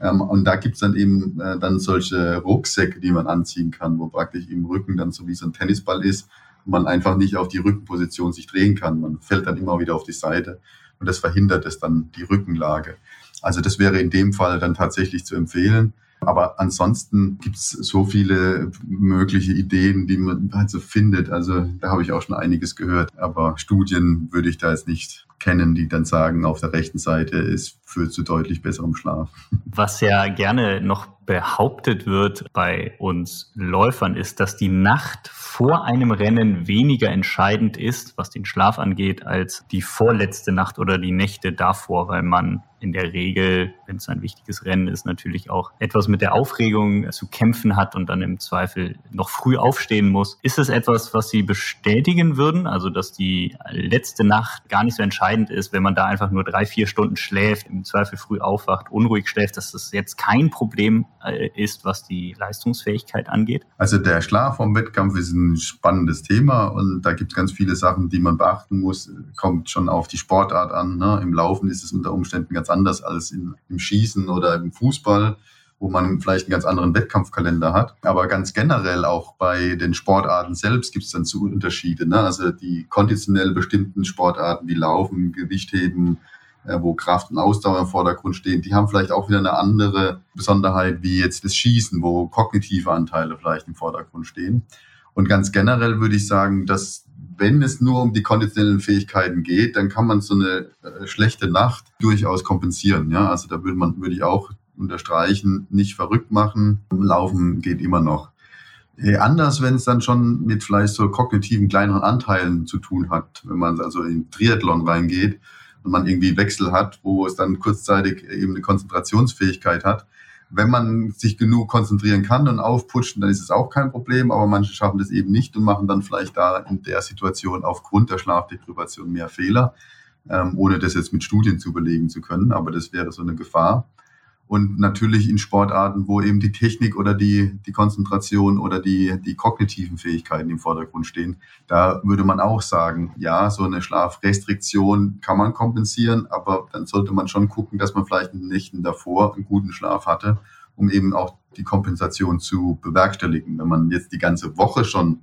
Ähm, und da gibt's dann eben äh, dann solche Rucksäcke, die man anziehen kann, wo praktisch im Rücken dann so wie so ein Tennisball ist und man einfach nicht auf die Rückenposition sich drehen kann. Man fällt dann immer wieder auf die Seite und das verhindert es dann die Rückenlage. Also das wäre in dem Fall dann tatsächlich zu empfehlen. Aber ansonsten gibt's so viele mögliche Ideen, die man halt so findet. Also da habe ich auch schon einiges gehört. Aber Studien würde ich da jetzt nicht kennen, die dann sagen, auf der rechten Seite ist führt zu deutlich besserem Schlaf. Was ja gerne noch behauptet wird bei uns Läufern, ist, dass die Nacht vor einem Rennen weniger entscheidend ist, was den Schlaf angeht, als die vorletzte Nacht oder die Nächte davor, weil man in der Regel, wenn es ein wichtiges Rennen ist, natürlich auch etwas mit der Aufregung zu kämpfen hat und dann im Zweifel noch früh aufstehen muss. Ist es etwas, was Sie bestätigen würden? Also, dass die letzte Nacht gar nicht so entscheidend ist, wenn man da einfach nur drei, vier Stunden schläft, im Zweifel früh aufwacht, unruhig schläft, dass das jetzt kein Problem äh, ist, was die Leistungsfähigkeit angeht? Also der Schlaf vom Wettkampf ist ein spannendes Thema und da gibt es ganz viele Sachen, die man beachten muss. Kommt schon auf die Sportart an. Ne? Im Laufen ist es unter Umständen ganz anders als in, im Schießen oder im Fußball wo man vielleicht einen ganz anderen Wettkampfkalender hat. Aber ganz generell auch bei den Sportarten selbst gibt es dann zu Unterschiede. Ne? Also die konditionell bestimmten Sportarten wie Laufen, Gewichtheben, äh, wo Kraft und Ausdauer im Vordergrund stehen, die haben vielleicht auch wieder eine andere Besonderheit wie jetzt das Schießen, wo kognitive Anteile vielleicht im Vordergrund stehen. Und ganz generell würde ich sagen, dass wenn es nur um die konditionellen Fähigkeiten geht, dann kann man so eine äh, schlechte Nacht durchaus kompensieren. Ja, also da würde man, würde ich auch unterstreichen, nicht verrückt machen. Laufen geht immer noch. Äh, anders, wenn es dann schon mit vielleicht so kognitiven kleineren Anteilen zu tun hat, wenn man also in Triathlon reingeht und man irgendwie Wechsel hat, wo es dann kurzzeitig eben eine Konzentrationsfähigkeit hat. Wenn man sich genug konzentrieren kann und aufputschen, dann ist es auch kein Problem, aber manche schaffen das eben nicht und machen dann vielleicht da in der Situation aufgrund der Schlafdeprivation mehr Fehler, ähm, ohne das jetzt mit Studien zu belegen zu können, aber das wäre so eine Gefahr. Und natürlich in Sportarten, wo eben die Technik oder die, die Konzentration oder die, die kognitiven Fähigkeiten im Vordergrund stehen, da würde man auch sagen, ja, so eine Schlafrestriktion kann man kompensieren, aber dann sollte man schon gucken, dass man vielleicht in den Nächten davor einen guten Schlaf hatte, um eben auch die Kompensation zu bewerkstelligen. Wenn man jetzt die ganze Woche schon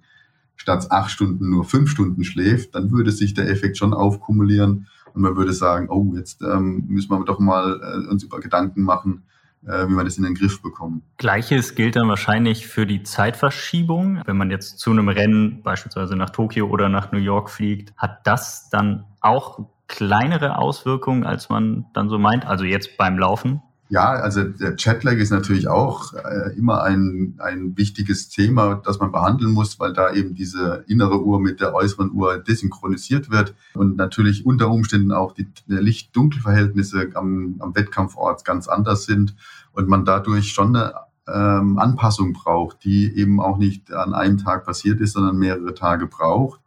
statt acht Stunden nur fünf Stunden schläft, dann würde sich der Effekt schon aufkumulieren und man würde sagen, oh, jetzt ähm, müssen wir doch mal äh, uns über Gedanken machen, äh, wie wir das in den Griff bekommen. Gleiches gilt dann wahrscheinlich für die Zeitverschiebung. Wenn man jetzt zu einem Rennen beispielsweise nach Tokio oder nach New York fliegt, hat das dann auch kleinere Auswirkungen, als man dann so meint? Also jetzt beim Laufen? Ja, also der Chatlag ist natürlich auch äh, immer ein, ein wichtiges Thema, das man behandeln muss, weil da eben diese innere Uhr mit der äußeren Uhr desynchronisiert wird und natürlich unter Umständen auch die, Licht-Dunkel-Verhältnisse am, am Wettkampfort ganz anders sind und man dadurch schon eine ähm, Anpassung braucht, die eben auch nicht an einem Tag passiert ist, sondern mehrere Tage braucht.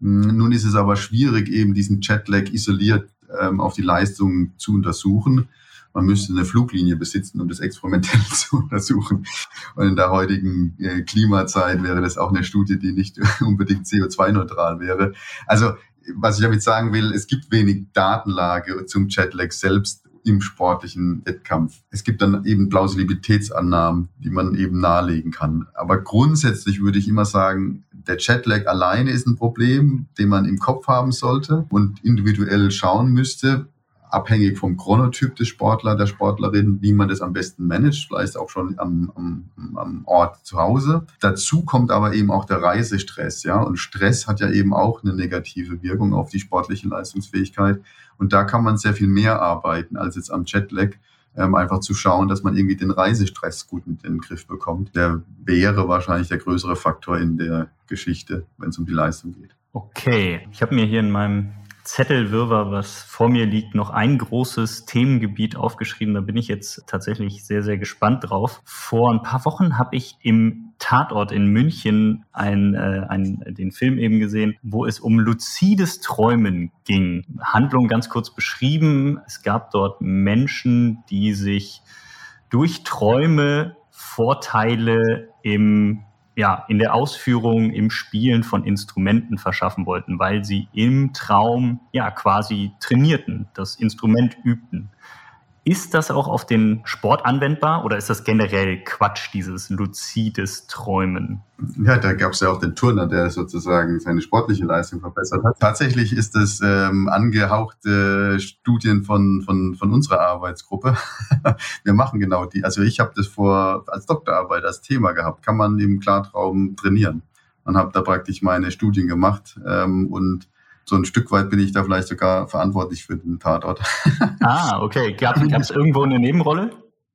Hm, nun ist es aber schwierig, eben diesen Chatlag isoliert ähm, auf die Leistung zu untersuchen man müsste eine Fluglinie besitzen, um das experimentell zu untersuchen. Und in der heutigen äh, Klimazeit wäre das auch eine Studie, die nicht unbedingt CO2-neutral wäre. Also was ich damit sagen will, es gibt wenig Datenlage zum Jetlag selbst im sportlichen Wettkampf. Es gibt dann eben Plausibilitätsannahmen, die man eben nahelegen kann. Aber grundsätzlich würde ich immer sagen, der Jetlag alleine ist ein Problem, den man im Kopf haben sollte und individuell schauen müsste, abhängig vom Chronotyp des Sportler, der Sportlerin, wie man das am besten managt, vielleicht auch schon am, am, am Ort zu Hause. Dazu kommt aber eben auch der Reisestress, ja. Und Stress hat ja eben auch eine negative Wirkung auf die sportliche Leistungsfähigkeit. Und da kann man sehr viel mehr arbeiten als jetzt am Jetlag. Ähm, einfach zu schauen, dass man irgendwie den Reisestress gut in den Griff bekommt. Der wäre wahrscheinlich der größere Faktor in der Geschichte, wenn es um die Leistung geht. Okay, ich habe mir hier in meinem Zettelwirrwarr, was vor mir liegt, noch ein großes Themengebiet aufgeschrieben. Da bin ich jetzt tatsächlich sehr, sehr gespannt drauf. Vor ein paar Wochen habe ich im Tatort in München ein, äh, ein, den Film eben gesehen, wo es um luzides Träumen ging. Handlung ganz kurz beschrieben. Es gab dort Menschen, die sich durch Träume Vorteile im ja, in der Ausführung, im Spielen von Instrumenten verschaffen wollten, weil sie im Traum ja quasi trainierten, das Instrument übten. Ist das auch auf den Sport anwendbar oder ist das generell Quatsch, dieses luzides Träumen? Ja, da gab es ja auch den Turner, der sozusagen seine sportliche Leistung verbessert hat. Tatsächlich ist es ähm, angehauchte Studien von, von, von unserer Arbeitsgruppe. Wir machen genau die. Also ich habe das vor als Doktorarbeit als Thema gehabt. Kann man im Klartraum trainieren? Und habe da praktisch meine Studien gemacht ähm, und so ein Stück weit bin ich da vielleicht sogar verantwortlich für den Tatort. Ah, okay. Gab es irgendwo eine Nebenrolle?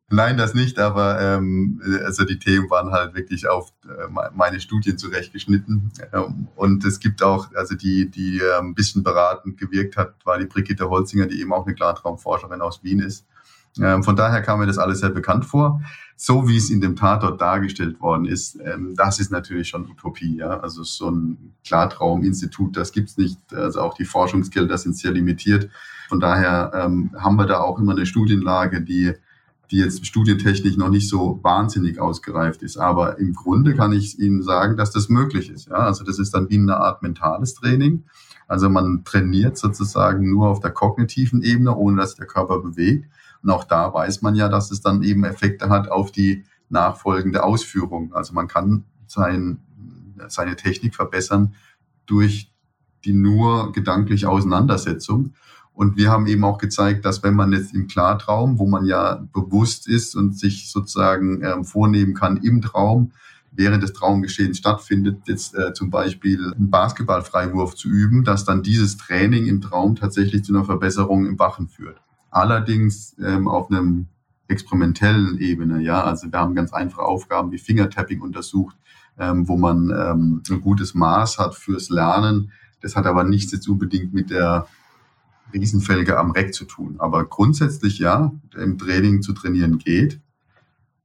Nein, das nicht, aber ähm, also die Themen waren halt wirklich auf äh, meine Studien zurechtgeschnitten. Ähm, und es gibt auch, also die, die äh, ein bisschen beratend gewirkt hat, war die Brigitte Holzinger, die eben auch eine Klartraumforscherin aus Wien ist. Ähm, von daher kam mir das alles sehr bekannt vor. So wie es in dem Tatort dargestellt worden ist, ähm, das ist natürlich schon Utopie. Ja? Also so ein Klartrauminstitut, das gibt's nicht. Also auch die Forschungsgelder sind sehr limitiert. Von daher ähm, haben wir da auch immer eine Studienlage, die die jetzt studientechnisch noch nicht so wahnsinnig ausgereift ist. Aber im Grunde kann ich Ihnen sagen, dass das möglich ist. Ja? Also das ist dann wie eine Art mentales Training. Also man trainiert sozusagen nur auf der kognitiven Ebene, ohne dass sich der Körper bewegt. Und auch da weiß man ja, dass es dann eben Effekte hat auf die nachfolgende Ausführung. Also man kann sein, seine Technik verbessern durch die nur gedankliche Auseinandersetzung. Und wir haben eben auch gezeigt, dass wenn man jetzt im Klartraum, wo man ja bewusst ist und sich sozusagen ähm, vornehmen kann im Traum, während des Traumgeschehens stattfindet, jetzt äh, zum Beispiel einen Basketballfreiwurf zu üben, dass dann dieses Training im Traum tatsächlich zu einer Verbesserung im Wachen führt. Allerdings ähm, auf einem experimentellen Ebene, ja. Also wir haben ganz einfache Aufgaben wie Fingertapping untersucht, ähm, wo man ähm, ein gutes Maß hat fürs Lernen. Das hat aber nichts jetzt unbedingt mit der Riesenfelge am Reck zu tun. Aber grundsätzlich ja, im Training zu trainieren geht.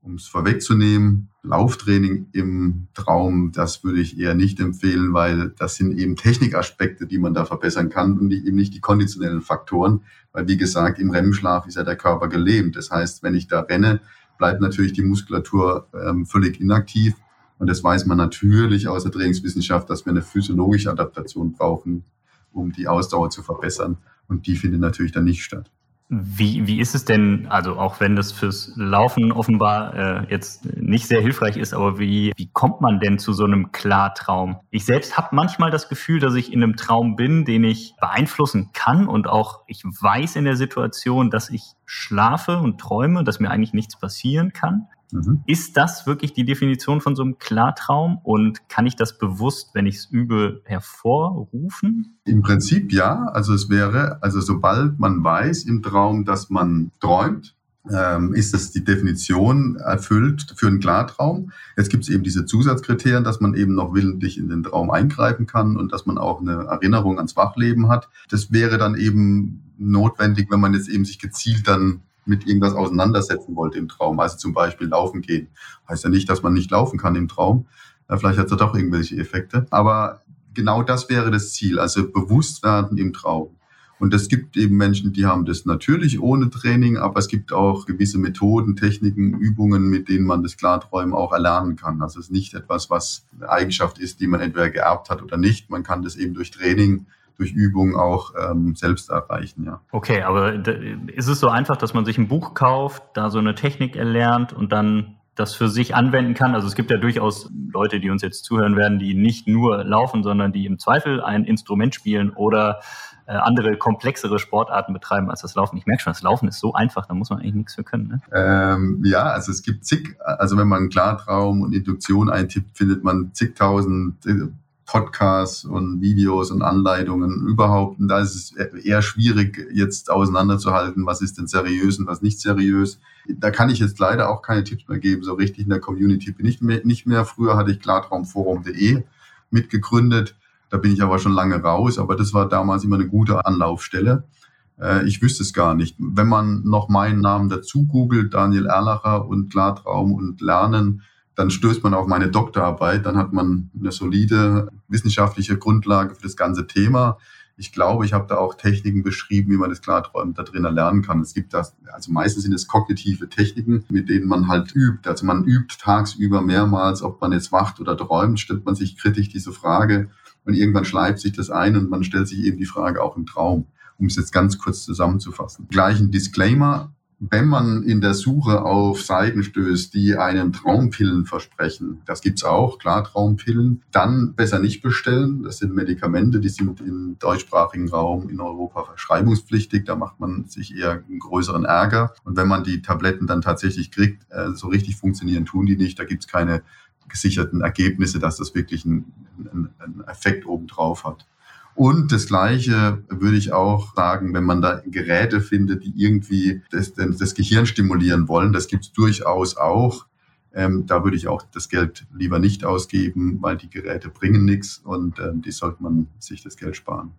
Um es vorwegzunehmen, Lauftraining im Traum, das würde ich eher nicht empfehlen, weil das sind eben Technikaspekte, die man da verbessern kann und die, eben nicht die konditionellen Faktoren. Weil wie gesagt, im REM-Schlaf ist ja der Körper gelähmt. Das heißt, wenn ich da renne, bleibt natürlich die Muskulatur ähm, völlig inaktiv. Und das weiß man natürlich aus der Trainingswissenschaft, dass wir eine physiologische Adaptation brauchen, um die Ausdauer zu verbessern. Und die findet natürlich dann nicht statt. Wie, wie ist es denn, also auch wenn das fürs Laufen offenbar äh, jetzt nicht sehr hilfreich ist, aber wie, wie kommt man denn zu so einem Klartraum? Ich selbst habe manchmal das Gefühl, dass ich in einem Traum bin, den ich beeinflussen kann und auch ich weiß in der Situation, dass ich schlafe und träume, dass mir eigentlich nichts passieren kann. Mhm. Ist das wirklich die Definition von so einem Klartraum und kann ich das bewusst, wenn ich es übe, hervorrufen? Im Prinzip ja. Also es wäre, also sobald man weiß im Traum, dass man träumt, ähm, ist das die Definition erfüllt für einen Klartraum. Jetzt gibt es eben diese Zusatzkriterien, dass man eben noch willentlich in den Traum eingreifen kann und dass man auch eine Erinnerung ans Wachleben hat. Das wäre dann eben notwendig, wenn man jetzt eben sich gezielt dann mit irgendwas auseinandersetzen wollte im Traum. Also zum Beispiel laufen gehen. Heißt ja nicht, dass man nicht laufen kann im Traum. Vielleicht hat es doch irgendwelche Effekte. Aber genau das wäre das Ziel. Also bewusst werden im Traum. Und es gibt eben Menschen, die haben das natürlich ohne Training, aber es gibt auch gewisse Methoden, Techniken, Übungen, mit denen man das Klarträumen auch erlernen kann. Also es ist nicht etwas, was eine Eigenschaft ist, die man entweder geerbt hat oder nicht. Man kann das eben durch Training durch Übung auch ähm, selbst erreichen, ja. Okay, aber ist es so einfach, dass man sich ein Buch kauft, da so eine Technik erlernt und dann das für sich anwenden kann. Also es gibt ja durchaus Leute, die uns jetzt zuhören werden, die nicht nur laufen, sondern die im Zweifel ein Instrument spielen oder äh, andere komplexere Sportarten betreiben als das Laufen. Ich merke schon, das Laufen ist so einfach, da muss man eigentlich nichts für können. Ne? Ähm, ja, also es gibt zig, also wenn man Klartraum und Induktion eintippt, findet man zigtausend äh, Podcasts und Videos und Anleitungen überhaupt. Und da ist es eher schwierig, jetzt auseinanderzuhalten, was ist denn seriös und was nicht seriös. Da kann ich jetzt leider auch keine Tipps mehr geben. So richtig in der Community bin ich nicht mehr. Früher hatte ich klartraumforum.de mitgegründet. Da bin ich aber schon lange raus. Aber das war damals immer eine gute Anlaufstelle. Äh, ich wüsste es gar nicht. Wenn man noch meinen Namen dazu googelt, Daniel Erlacher und Klartraum und Lernen, dann stößt man auf meine Doktorarbeit, dann hat man eine solide wissenschaftliche Grundlage für das ganze Thema. Ich glaube, ich habe da auch Techniken beschrieben, wie man das Klarträumen da drin erlernen kann. Es gibt das, also meistens sind es kognitive Techniken, mit denen man halt übt. Also man übt tagsüber mehrmals, ob man jetzt wacht oder träumt, stellt man sich kritisch diese Frage und irgendwann schleift sich das ein und man stellt sich eben die Frage auch im Traum, um es jetzt ganz kurz zusammenzufassen. Gleichen Disclaimer, wenn man in der Suche auf Seiten stößt, die einem Traumpillen versprechen, das gibt's auch, klar Traumpillen, dann besser nicht bestellen. Das sind Medikamente, die sind im deutschsprachigen Raum in Europa verschreibungspflichtig. Da macht man sich eher einen größeren Ärger. Und wenn man die Tabletten dann tatsächlich kriegt, äh, so richtig funktionieren tun die nicht. Da gibt's keine gesicherten Ergebnisse, dass das wirklich einen, einen Effekt obendrauf hat. Und das Gleiche würde ich auch sagen, wenn man da Geräte findet, die irgendwie das, das Gehirn stimulieren wollen, das gibt's durchaus auch. Ähm, da würde ich auch das Geld lieber nicht ausgeben, weil die Geräte bringen nichts und ähm, die sollte man sich das Geld sparen.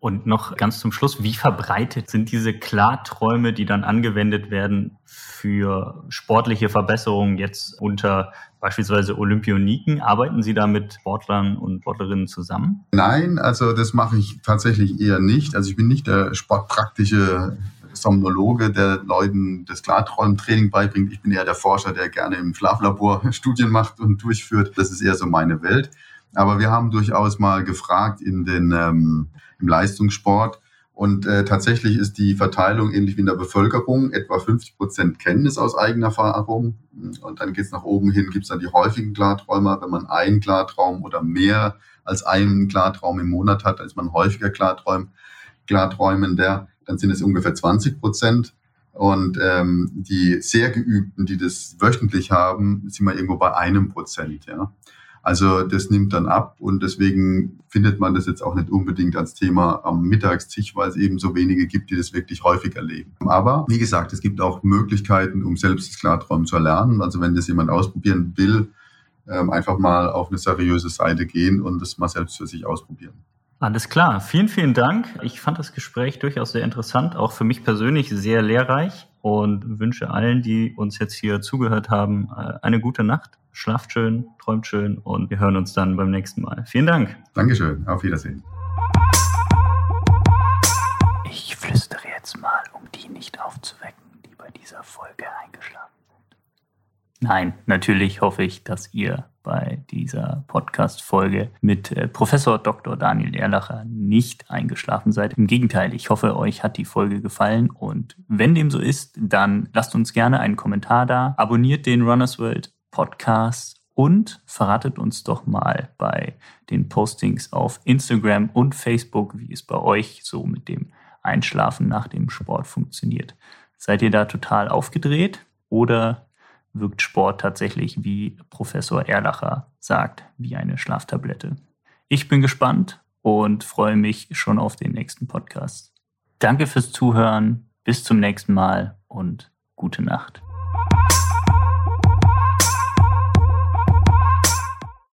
Und noch ganz zum Schluss, wie verbreitet sind diese Klarträume, die dann angewendet werden für sportliche Verbesserungen jetzt unter beispielsweise Olympioniken? Arbeiten Sie da mit Sportlern und Sportlerinnen zusammen? Nein, also das mache ich tatsächlich eher nicht. Also ich bin nicht der sportpraktische Somnologe, der Leuten das Klarträumentraining beibringt. Ich bin eher der Forscher, der gerne im Schlaflabor Studien macht und durchführt. Das ist eher so meine Welt. Aber wir haben durchaus mal gefragt in den, ähm, im Leistungssport. Und äh, tatsächlich ist die Verteilung ähnlich wie in der Bevölkerung. Etwa 50 Prozent kennen es aus eigener Erfahrung. Und dann geht es nach oben hin, gibt es dann die häufigen Klarträumer. Wenn man einen Klartraum oder mehr als einen Klartraum im Monat hat, dann ist man häufiger Klarträum, Klarträumender. Dann sind es ungefähr 20 Prozent. Und ähm, die sehr geübten, die das wöchentlich haben, sind wir irgendwo bei einem Prozent. Ja. Also das nimmt dann ab und deswegen findet man das jetzt auch nicht unbedingt als Thema am Mittagstisch, weil es eben so wenige gibt, die das wirklich häufig erleben. Aber wie gesagt, es gibt auch Möglichkeiten, um selbst das Klarträumen zu erlernen. Also wenn das jemand ausprobieren will, ähm, einfach mal auf eine seriöse Seite gehen und das mal selbst für sich ausprobieren. Alles klar, vielen, vielen Dank. Ich fand das Gespräch durchaus sehr interessant, auch für mich persönlich sehr lehrreich und wünsche allen, die uns jetzt hier zugehört haben, äh, eine gute Nacht. Schlaft schön, träumt schön und wir hören uns dann beim nächsten Mal. Vielen Dank. Dankeschön, auf Wiedersehen. Ich flüstere jetzt mal, um die nicht aufzuwecken, die bei dieser Folge eingeschlafen Nein, natürlich hoffe ich, dass ihr bei dieser Podcast-Folge mit äh, Professor Dr. Daniel Erlacher nicht eingeschlafen seid. Im Gegenteil, ich hoffe, euch hat die Folge gefallen und wenn dem so ist, dann lasst uns gerne einen Kommentar da, abonniert den Runners World Podcast und verratet uns doch mal bei den Postings auf Instagram und Facebook, wie es bei euch so mit dem Einschlafen nach dem Sport funktioniert. Seid ihr da total aufgedreht oder wirkt Sport tatsächlich, wie Professor Erlacher sagt, wie eine Schlaftablette. Ich bin gespannt und freue mich schon auf den nächsten Podcast. Danke fürs Zuhören, bis zum nächsten Mal und gute Nacht.